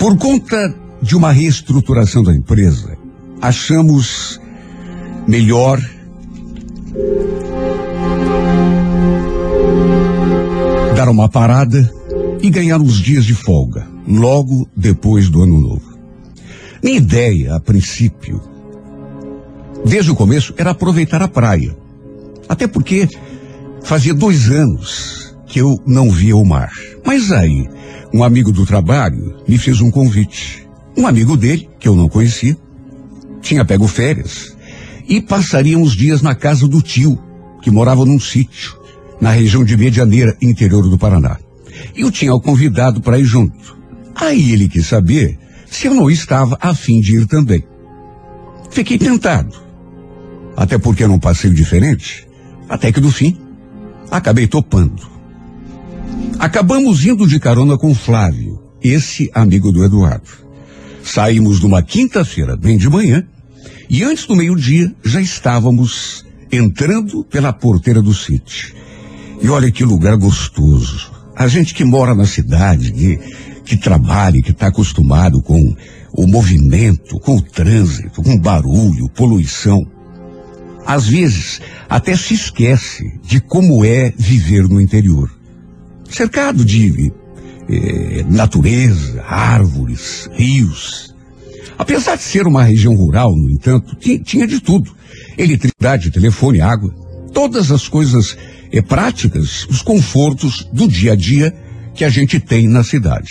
Por conta de uma reestruturação da empresa, achamos melhor dar uma parada e ganhar uns dias de folga, logo depois do ano novo. Minha ideia, a princípio, desde o começo, era aproveitar a praia. Até porque fazia dois anos que eu não via o mar. Mas aí, um amigo do trabalho me fez um convite. Um amigo dele, que eu não conhecia, tinha pego férias e passaria uns dias na casa do tio, que morava num sítio, na região de Medianeira, interior do Paraná. E o tinha convidado para ir junto. Aí ele quis saber se eu não estava a fim de ir também. Fiquei tentado. Até porque era um passeio diferente. Até que no fim, acabei topando. Acabamos indo de carona com Flávio, esse amigo do Eduardo. Saímos numa quinta-feira, bem de manhã, e antes do meio-dia já estávamos entrando pela porteira do sítio. E olha que lugar gostoso. A gente que mora na cidade, que, que trabalha, que está acostumado com o movimento, com o trânsito, com barulho, poluição. Às vezes, até se esquece de como é viver no interior. Cercado de eh, natureza, árvores, rios. Apesar de ser uma região rural, no entanto, tinha, de tudo. Eletricidade, telefone, água. Todas as coisas eh, práticas, os confortos do dia a dia que a gente tem na cidade.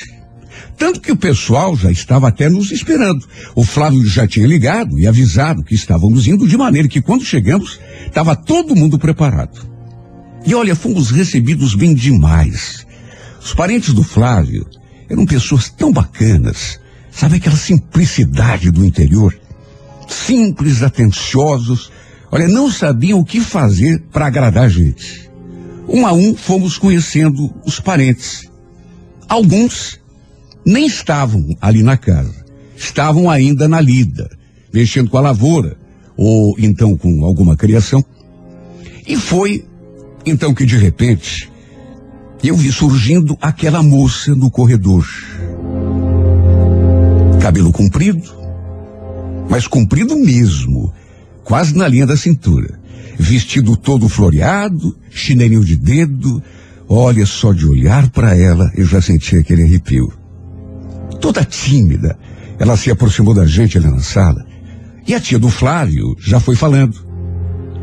Tanto que o pessoal já estava até nos esperando. O Flávio já tinha ligado e avisado que estávamos indo, de maneira que quando chegamos, estava todo mundo preparado. E olha, fomos recebidos bem demais. Os parentes do Flávio eram pessoas tão bacanas, sabe aquela simplicidade do interior? Simples, atenciosos, olha, não sabiam o que fazer para agradar a gente. Um a um fomos conhecendo os parentes. Alguns nem estavam ali na casa, estavam ainda na lida, mexendo com a lavoura, ou então com alguma criação. E foi então que de repente eu vi surgindo aquela moça no corredor. Cabelo comprido, mas comprido mesmo, quase na linha da cintura. Vestido todo floreado, chinelinho de dedo. Olha, só de olhar para ela eu já senti aquele arrepio. Toda tímida, ela se aproximou da gente ali na sala. E a tia do Flávio já foi falando.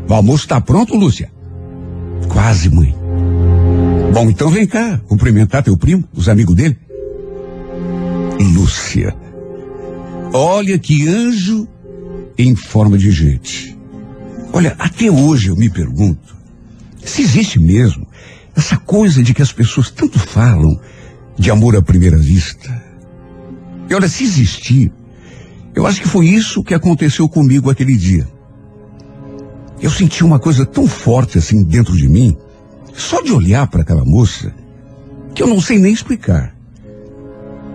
O almoço está pronto, Lúcia? Quase, mãe. Bom, então vem cá, cumprimentar teu primo, os amigos dele. Lúcia. Olha que anjo em forma de gente. Olha, até hoje eu me pergunto se existe mesmo essa coisa de que as pessoas tanto falam de amor à primeira vista. E olha, se existir, eu acho que foi isso que aconteceu comigo aquele dia. Eu senti uma coisa tão forte assim dentro de mim, só de olhar para aquela moça, que eu não sei nem explicar.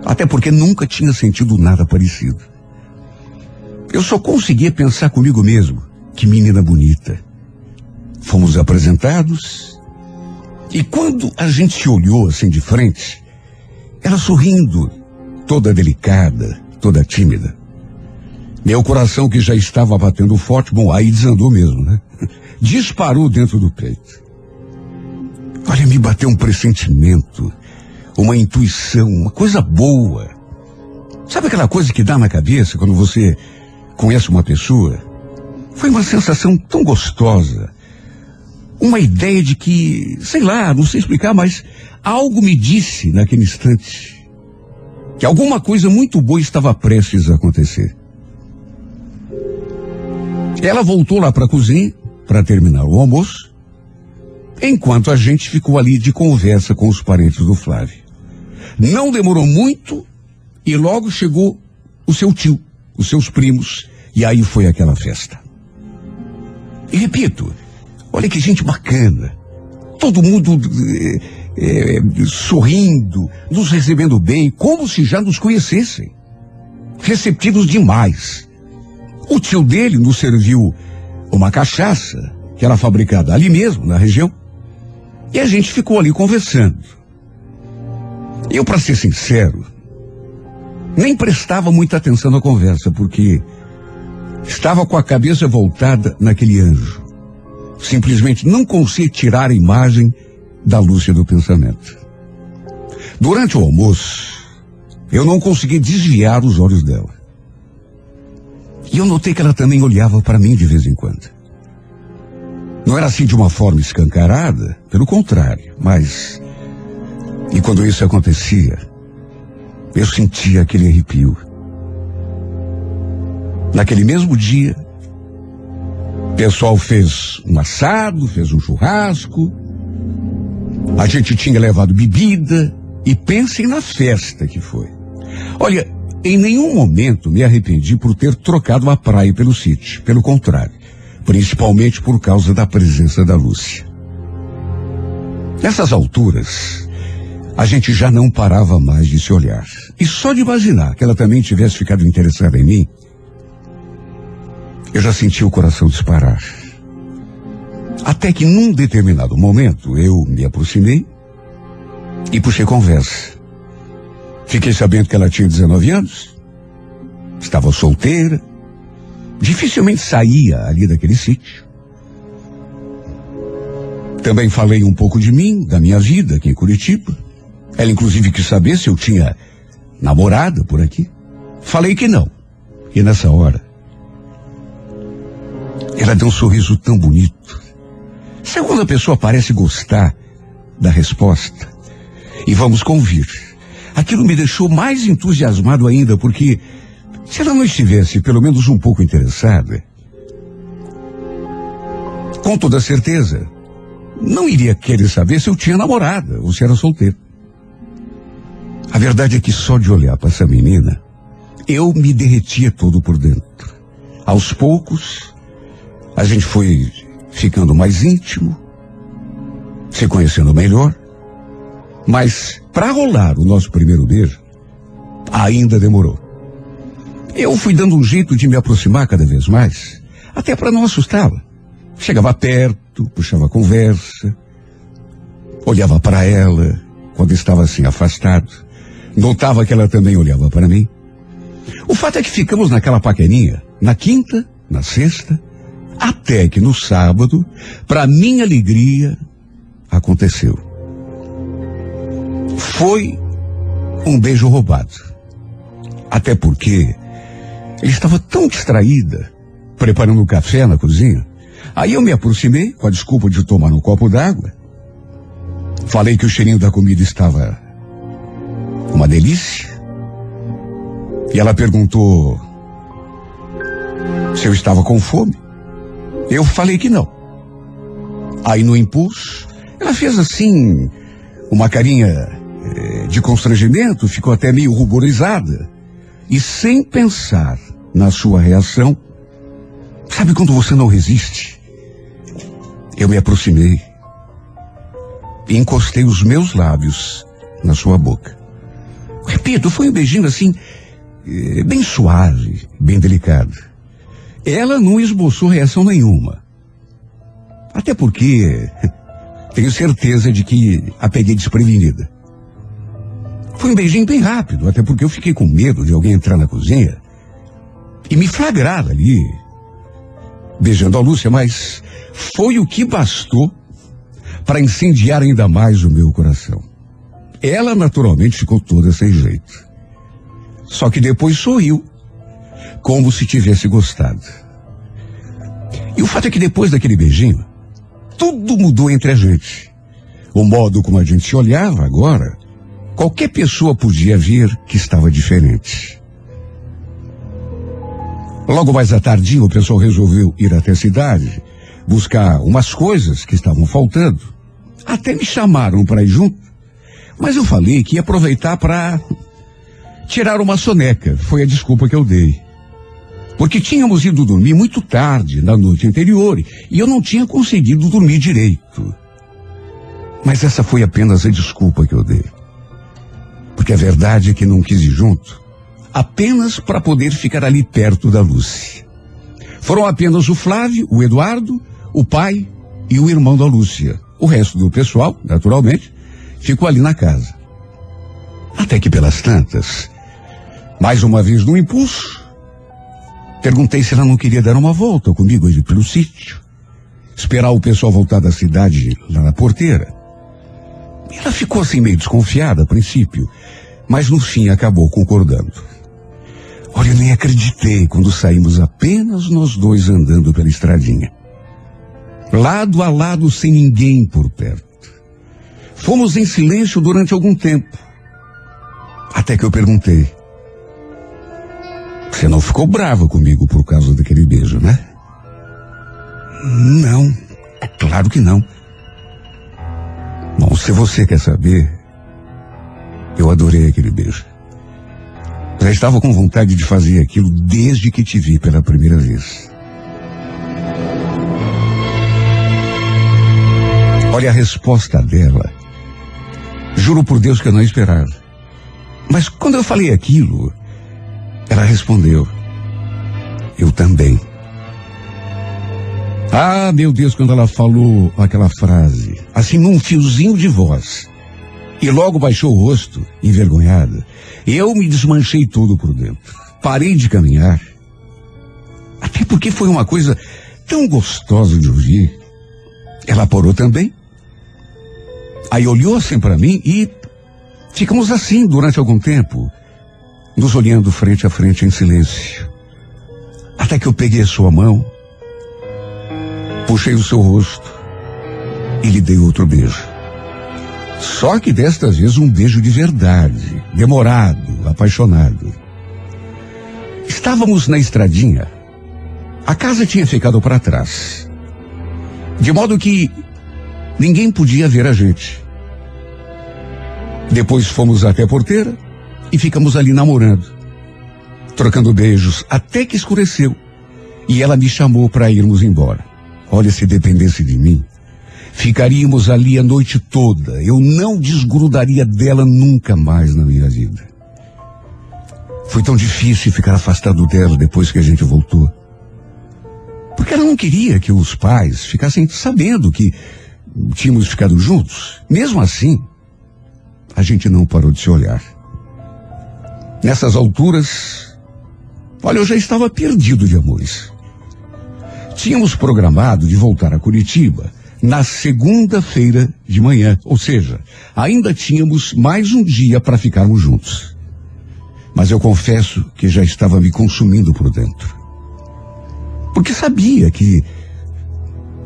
Até porque nunca tinha sentido nada parecido. Eu só conseguia pensar comigo mesmo, que menina bonita. Fomos apresentados, e quando a gente se olhou assim de frente, ela sorrindo, toda delicada, toda tímida. Meu coração que já estava batendo forte, bom, aí desandou mesmo, né? Disparou dentro do peito. Olha, me bateu um pressentimento, uma intuição, uma coisa boa. Sabe aquela coisa que dá na cabeça quando você conhece uma pessoa? Foi uma sensação tão gostosa. Uma ideia de que, sei lá, não sei explicar, mas algo me disse naquele instante que alguma coisa muito boa estava prestes a acontecer. Ela voltou lá para a cozinha para terminar o almoço, enquanto a gente ficou ali de conversa com os parentes do Flávio. Não demorou muito E logo chegou o seu tio, os seus primos, e aí foi aquela festa. E repito, olha que gente bacana. Todo mundo é, é, sorrindo, nos recebendo bem, como se já nos conhecessem. Receptivos demais. O tio dele nos serviu uma cachaça, que era fabricada ali mesmo, na região, e a gente ficou ali conversando. Eu, para ser sincero, nem prestava muita atenção na conversa, porque estava com a cabeça voltada naquele anjo. Simplesmente não conseguia tirar a imagem da Lúcia do pensamento. Durante o almoço, eu não consegui desviar os olhos dela. E eu notei que ela também olhava para mim de vez em quando. Não era assim de uma forma escancarada, pelo contrário, mas. E quando isso acontecia, eu sentia aquele arrepio. Naquele mesmo dia, o pessoal fez um assado, fez um churrasco, a gente tinha levado bebida, e pensem na festa que foi. Olha, em nenhum momento me arrependi por ter trocado a praia pelo sítio. Pelo contrário, principalmente por causa da presença da Lúcia. Nessas alturas, a gente já não parava mais de se olhar. E só de imaginar que ela também tivesse ficado interessada em mim, eu já senti o coração disparar. Até que num determinado momento eu me aproximei e puxei conversa. Fiquei sabendo que ela tinha 19 anos, estava solteira, dificilmente saía ali daquele sítio. Também falei um pouco de mim, da minha vida aqui em Curitiba. Ela inclusive quis saber se eu tinha namorada por aqui. Falei que não. E nessa hora, ela deu um sorriso tão bonito. Sabe quando a pessoa parece gostar da resposta? E vamos convir. Aquilo me deixou mais entusiasmado ainda, porque se ela não estivesse pelo menos um pouco interessada, com toda certeza, não iria querer saber se eu tinha namorada ou se era solteiro. A verdade é que só de olhar para essa menina, eu me derretia todo por dentro. Aos poucos, a gente foi ficando mais íntimo, se conhecendo melhor. Mas para rolar o nosso primeiro beijo, ainda demorou. Eu fui dando um jeito de me aproximar cada vez mais, até para não assustá-la. Chegava perto, puxava a conversa, olhava para ela quando estava assim afastado, notava que ela também olhava para mim. O fato é que ficamos naquela paquerinha, na quinta, na sexta, até que no sábado, para minha alegria, aconteceu. Foi um beijo roubado. Até porque ele estava tão distraída, preparando o café na cozinha. Aí eu me aproximei, com a desculpa de tomar um copo d'água. Falei que o cheirinho da comida estava uma delícia. E ela perguntou se eu estava com fome. Eu falei que não. Aí no impulso, ela fez assim, uma carinha de constrangimento, ficou até meio ruborizada. E sem pensar na sua reação, sabe quando você não resiste? Eu me aproximei e encostei os meus lábios na sua boca. Repito, foi um beijinho assim, eh, bem suave, bem delicado. Ela não esboçou reação nenhuma. Até porque tenho certeza de que a peguei desprevenida. Foi um beijinho bem rápido, até porque eu fiquei com medo de alguém entrar na cozinha e me flagrar ali, beijando a Lúcia, mas foi o que bastou para incendiar ainda mais o meu coração. Ela naturalmente ficou toda sem jeito. Só que depois sorriu como se tivesse gostado. E o fato é que depois daquele beijinho, tudo mudou entre a gente. O modo como a gente se olhava agora, qualquer pessoa podia ver que estava diferente. Logo mais à tardinha, o pessoal resolveu ir até a cidade, buscar umas coisas que estavam faltando. Até me chamaram para ir junto, mas eu falei que ia aproveitar para tirar uma soneca. Foi a desculpa que eu dei. Porque tínhamos ido dormir muito tarde na noite anterior e eu não tinha conseguido dormir direito. Mas essa foi apenas a desculpa que eu dei. Porque a verdade é que não quis ir junto, apenas para poder ficar ali perto da Lúcia. Foram apenas o Flávio, o Eduardo, o pai e o irmão da Lúcia. O resto do pessoal, naturalmente, ficou ali na casa. Até que pelas tantas, mais uma vez no impulso, perguntei se ela não queria dar uma volta comigo ali pelo sítio. Esperar o pessoal voltar da cidade lá na porteira. Ela ficou assim meio desconfiada a princípio, mas no fim acabou concordando. Olha, eu nem acreditei quando saímos apenas nós dois andando pela estradinha. Lado a lado sem ninguém por perto. Fomos em silêncio durante algum tempo. Até que eu perguntei. Você não ficou brava comigo por causa daquele beijo, né? Não, é claro que não. Bom, se você quer saber, eu adorei aquele beijo. Já estava com vontade de fazer aquilo desde que te vi pela primeira vez. Olha a resposta dela. Juro por Deus que eu não esperava. Mas quando eu falei aquilo, ela respondeu: Eu também. Ah, meu Deus, quando ela falou aquela frase, assim num fiozinho de voz, e logo baixou o rosto, envergonhada, eu me desmanchei todo por dentro. Parei de caminhar. Até porque foi uma coisa tão gostosa de ouvir. Ela parou também. Aí olhou assim para mim e ficamos assim durante algum tempo, nos olhando frente a frente em silêncio. Até que eu peguei a sua mão Puxei o seu rosto e lhe dei outro beijo. Só que desta vez um beijo de verdade, demorado, apaixonado. Estávamos na estradinha. A casa tinha ficado para trás. De modo que ninguém podia ver a gente. Depois fomos até a porteira e ficamos ali namorando, trocando beijos até que escureceu. E ela me chamou para irmos embora. Olha, se dependesse de mim, ficaríamos ali a noite toda. Eu não desgrudaria dela nunca mais na minha vida. Foi tão difícil ficar afastado dela depois que a gente voltou. Porque ela não queria que os pais ficassem sabendo que tínhamos ficado juntos. Mesmo assim, a gente não parou de se olhar. Nessas alturas, olha, eu já estava perdido de amores. Tínhamos programado de voltar a Curitiba na segunda-feira de manhã, ou seja, ainda tínhamos mais um dia para ficarmos juntos. Mas eu confesso que já estava me consumindo por dentro. Porque sabia que,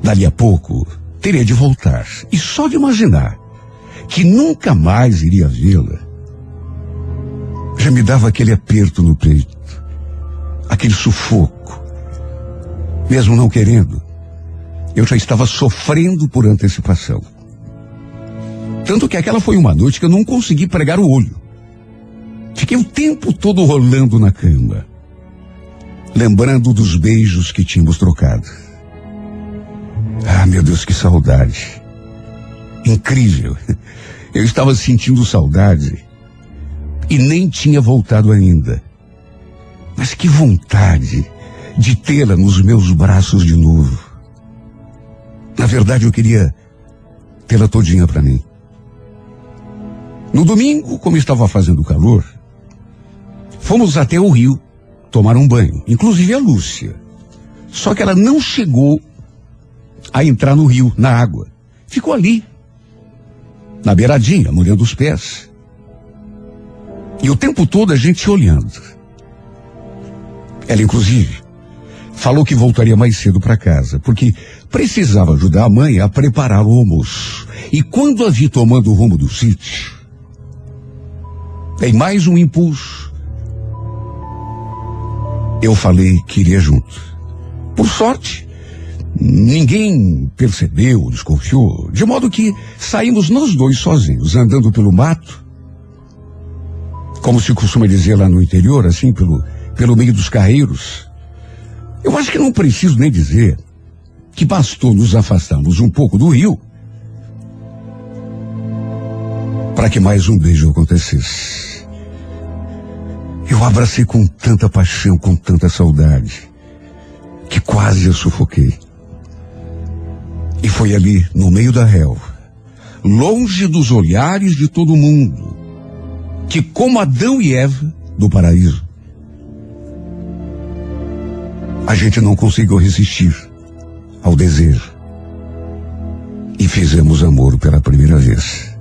dali a pouco, teria de voltar. E só de imaginar que nunca mais iria vê-la, já me dava aquele aperto no peito, aquele sufoco, mesmo não querendo, eu já estava sofrendo por antecipação. Tanto que aquela foi uma noite que eu não consegui pregar o olho. Fiquei o tempo todo rolando na cama, lembrando dos beijos que tínhamos trocado. Ah, meu Deus, que saudade. Incrível. Eu estava sentindo saudade e nem tinha voltado ainda. Mas que vontade de tê-la nos meus braços de novo. Na verdade, eu queria tê-la todinha para mim. No domingo, como estava fazendo calor, fomos até o rio tomar um banho, inclusive a Lúcia. Só que ela não chegou a entrar no rio, na água. Ficou ali, na beiradinha, molhando os pés. E o tempo todo a gente olhando. Ela, inclusive, falou que voltaria mais cedo para casa, porque precisava ajudar a mãe a preparar o almoço. E quando a vi tomando o rumo do sítio, em mais um impulso, eu falei que iria junto. Por sorte, ninguém percebeu, desconfiou, de modo que saímos nós dois sozinhos, andando pelo mato, como se costuma dizer lá no interior, assim, pelo, pelo meio dos carreiros. Eu acho que não preciso nem dizer que bastou nos afastarmos um pouco do rio para que mais um beijo acontecesse. Eu abracei com tanta paixão, com tanta saudade, que quase eu sufoquei. E foi ali, no meio da relva, longe dos olhares de todo mundo, que como Adão e Eva do paraíso, a gente não conseguiu resistir ao desejo. E fizemos amor pela primeira vez.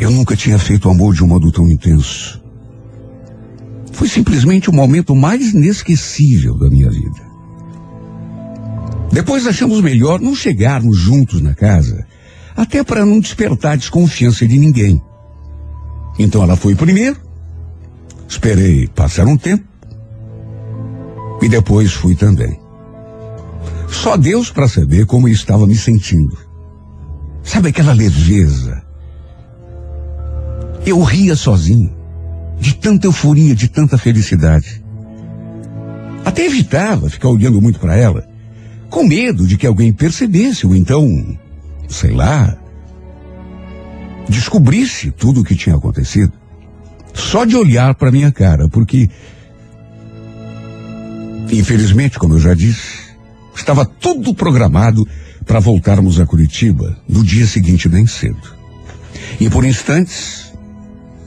Eu nunca tinha feito amor de um modo tão intenso. Foi simplesmente o momento mais inesquecível da minha vida. Depois achamos melhor não chegarmos juntos na casa, até para não despertar desconfiança de ninguém. Então ela foi primeiro, esperei passar um tempo e depois fui também. Só Deus para saber como eu estava me sentindo. Sabe aquela leveza? Eu ria sozinho, de tanta euforia, de tanta felicidade. Até evitava ficar olhando muito para ela, com medo de que alguém percebesse ou então, sei lá, descobrisse tudo o que tinha acontecido. Só de olhar para minha cara, porque, infelizmente, como eu já disse, estava tudo programado para voltarmos a Curitiba no dia seguinte bem cedo. E por instantes,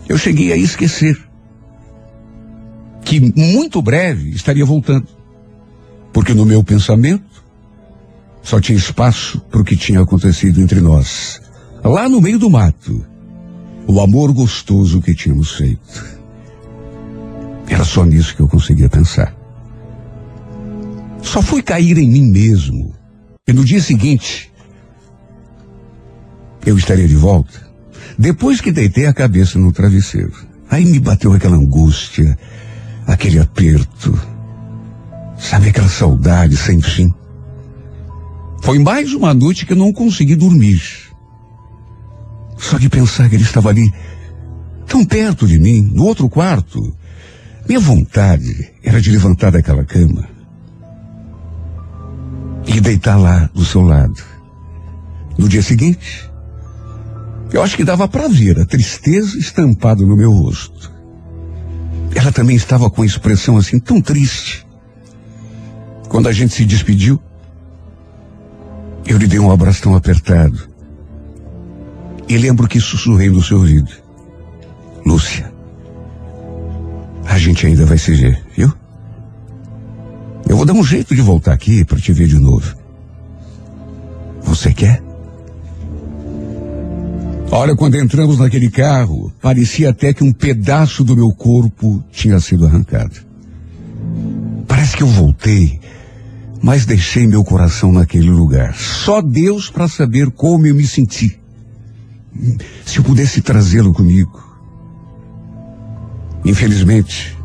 eu cheguei a esquecer que muito breve estaria voltando. Porque no meu pensamento só tinha espaço para o que tinha acontecido entre nós. Lá no meio do mato. O amor gostoso que tínhamos feito. Era só nisso que eu conseguia pensar. Só fui cair em mim mesmo. E no dia seguinte, eu estaria de volta. Depois que deitei a cabeça no travesseiro. Aí me bateu aquela angústia, aquele aperto. Sabe aquela saudade sem fim? Foi mais uma noite que eu não consegui dormir. Só de pensar que ele estava ali, tão perto de mim, no outro quarto. Minha vontade era de levantar daquela cama e deitar lá do seu lado. No dia seguinte, eu acho que dava para ver a tristeza estampada no meu rosto. Ela também estava com a expressão assim tão triste. Quando a gente se despediu, eu lhe dei um abraço tão apertado. E lembro que sussurrei no seu ouvido. Lúcia, a gente ainda vai se ver? Eu vou dar um jeito de voltar aqui para te ver de novo. Você quer? Olha, quando entramos naquele carro, parecia até que um pedaço do meu corpo tinha sido arrancado. Parece que eu voltei, mas deixei meu coração naquele lugar. Só Deus para saber como eu me senti. Se eu pudesse trazê-lo comigo. Infelizmente,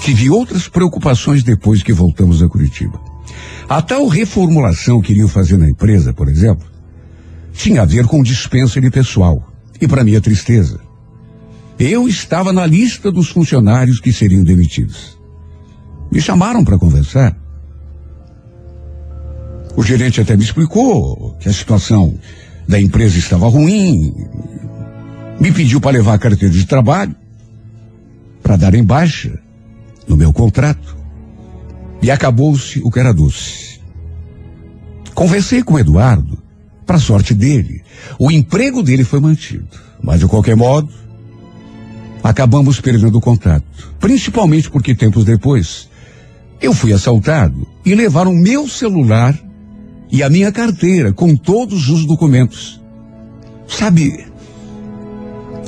tive outras preocupações depois que voltamos a Curitiba. A tal reformulação que iriam fazer na empresa, por exemplo, tinha a ver com dispensa de pessoal. E para minha tristeza, eu estava na lista dos funcionários que seriam demitidos. Me chamaram para conversar. O gerente até me explicou que a situação da empresa estava ruim. Me pediu para levar a carteira de trabalho para dar em baixa no meu contrato. E acabou-se o que era doce. Conversei com o Eduardo para sorte dele, o emprego dele foi mantido. Mas, de qualquer modo, acabamos perdendo o contato. Principalmente porque tempos depois, eu fui assaltado e levaram meu celular e a minha carteira com todos os documentos. Sabe,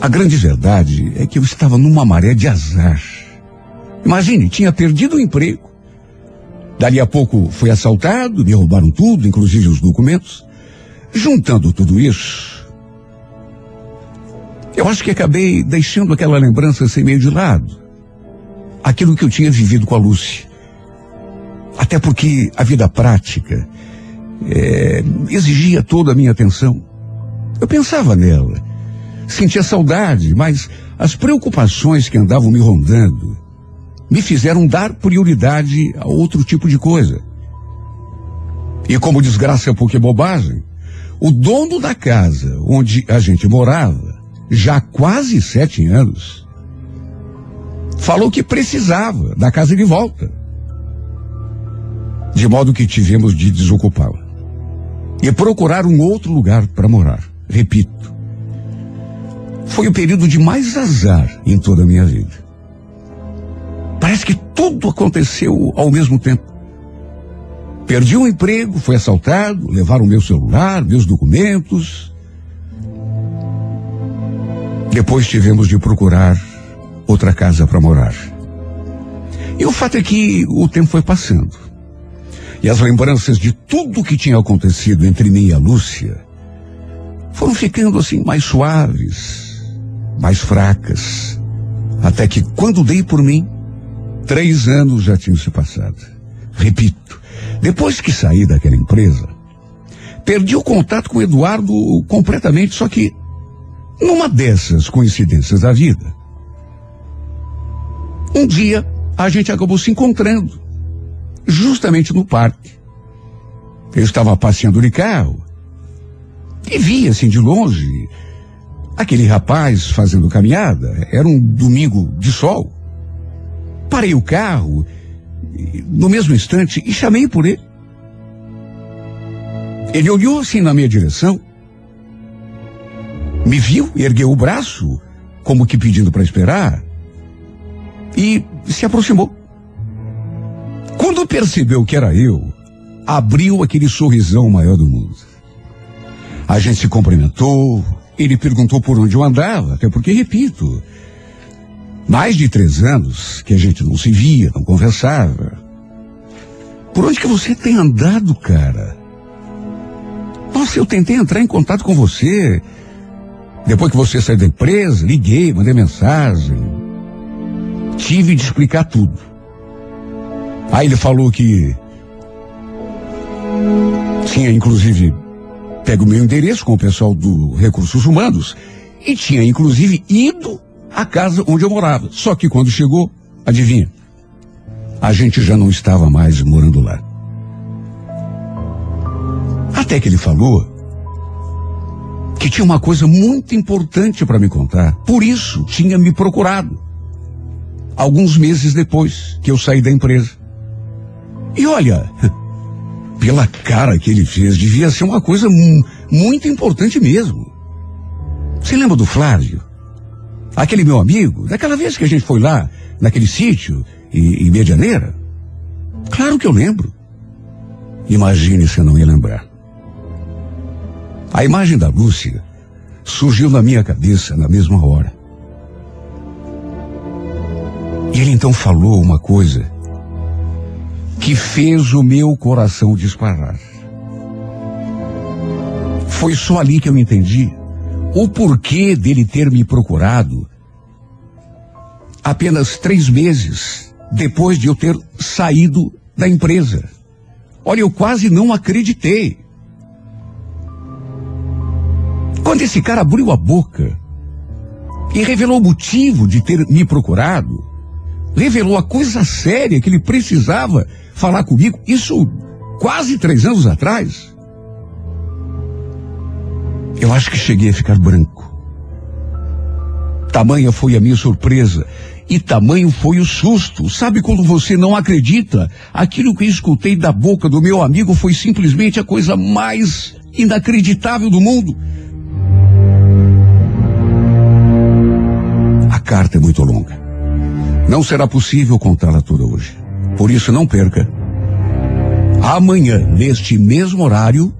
a grande verdade é que eu estava numa maré de azar. Imagine, tinha perdido o emprego. Dali a pouco fui assaltado, me roubaram tudo, inclusive os documentos. Juntando tudo isso, eu acho que acabei deixando aquela lembrança sem meio de lado. Aquilo que eu tinha vivido com a Lúcia. Até porque a vida prática é, exigia toda a minha atenção. Eu pensava nela, sentia saudade, mas as preocupações que andavam me rondando me fizeram dar prioridade a outro tipo de coisa. E como desgraça é pouca bobagem, o dono da casa onde a gente morava, já há quase sete anos, falou que precisava da casa de volta. De modo que tivemos de desocupá-la e procurar um outro lugar para morar. Repito, foi o período de mais azar em toda a minha vida. Parece que tudo aconteceu ao mesmo tempo. Perdi um emprego, fui assaltado, levaram meu celular, meus documentos. Depois tivemos de procurar outra casa para morar. E o fato é que o tempo foi passando. E as lembranças de tudo que tinha acontecido entre mim e a Lúcia foram ficando assim mais suaves, mais fracas. Até que quando dei por mim, três anos já tinham se passado. Repito, depois que saí daquela empresa, perdi o contato com o Eduardo completamente, só que numa dessas coincidências da vida, um dia a gente acabou se encontrando, justamente no parque. Eu estava passeando de carro e vi assim de longe aquele rapaz fazendo caminhada. Era um domingo de sol. Parei o carro no mesmo instante e chamei por ele. Ele olhou assim na minha direção, me viu, ergueu o braço, como que pedindo para esperar, e se aproximou. Quando percebeu que era eu, abriu aquele sorrisão maior do mundo. A gente se cumprimentou, ele perguntou por onde eu andava, até porque, repito, mais de três anos que a gente não se via, não conversava. Por onde que você tem andado, cara? Nossa, eu tentei entrar em contato com você. Depois que você saiu da empresa, liguei, mandei mensagem. Tive de explicar tudo. Aí ele falou que tinha inclusive pego meu endereço com o pessoal do Recursos Humanos e tinha inclusive ido à casa onde eu morava. Só que quando chegou, adivinha? A gente já não estava mais morando lá. Até que ele falou que tinha uma coisa muito importante para me contar. Por isso tinha me procurado. Alguns meses depois que eu saí da empresa. E olha, pela cara que ele fez, devia ser uma coisa muito importante mesmo. Você lembra do Flávio? Aquele meu amigo, daquela vez que a gente foi lá, naquele sítio, em, em Medianeira? Claro que eu lembro. Imagine se eu não ia lembrar. A imagem da Lúcia surgiu na minha cabeça na mesma hora. E ele então falou uma coisa que fez o meu coração disparar. Foi só ali que eu entendi o porquê dele ter me procurado apenas três meses depois de eu ter saído da empresa. Olha, eu quase não acreditei. Quando esse cara abriu a boca e revelou o motivo de ter me procurado, revelou a coisa séria que ele precisava falar comigo, isso quase três anos atrás. Eu acho que cheguei a ficar branco. Tamanha foi a minha surpresa e tamanho foi o susto. Sabe quando você não acredita? Aquilo que escutei da boca do meu amigo foi simplesmente a coisa mais inacreditável do mundo. A carta é muito longa. Não será possível contá-la toda hoje. Por isso, não perca. Amanhã, neste mesmo horário,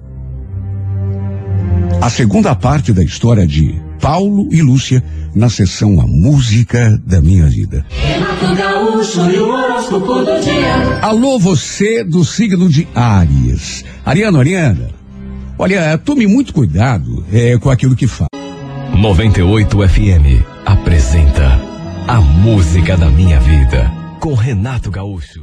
a segunda parte da história de Paulo e Lúcia na sessão A Música da Minha Vida. Alô, você do signo de Áries. Ariano, Ariana, olha, tome muito cuidado é, com aquilo que fala. 98 FM apresenta A Música da Minha Vida com Renato Gaúcho.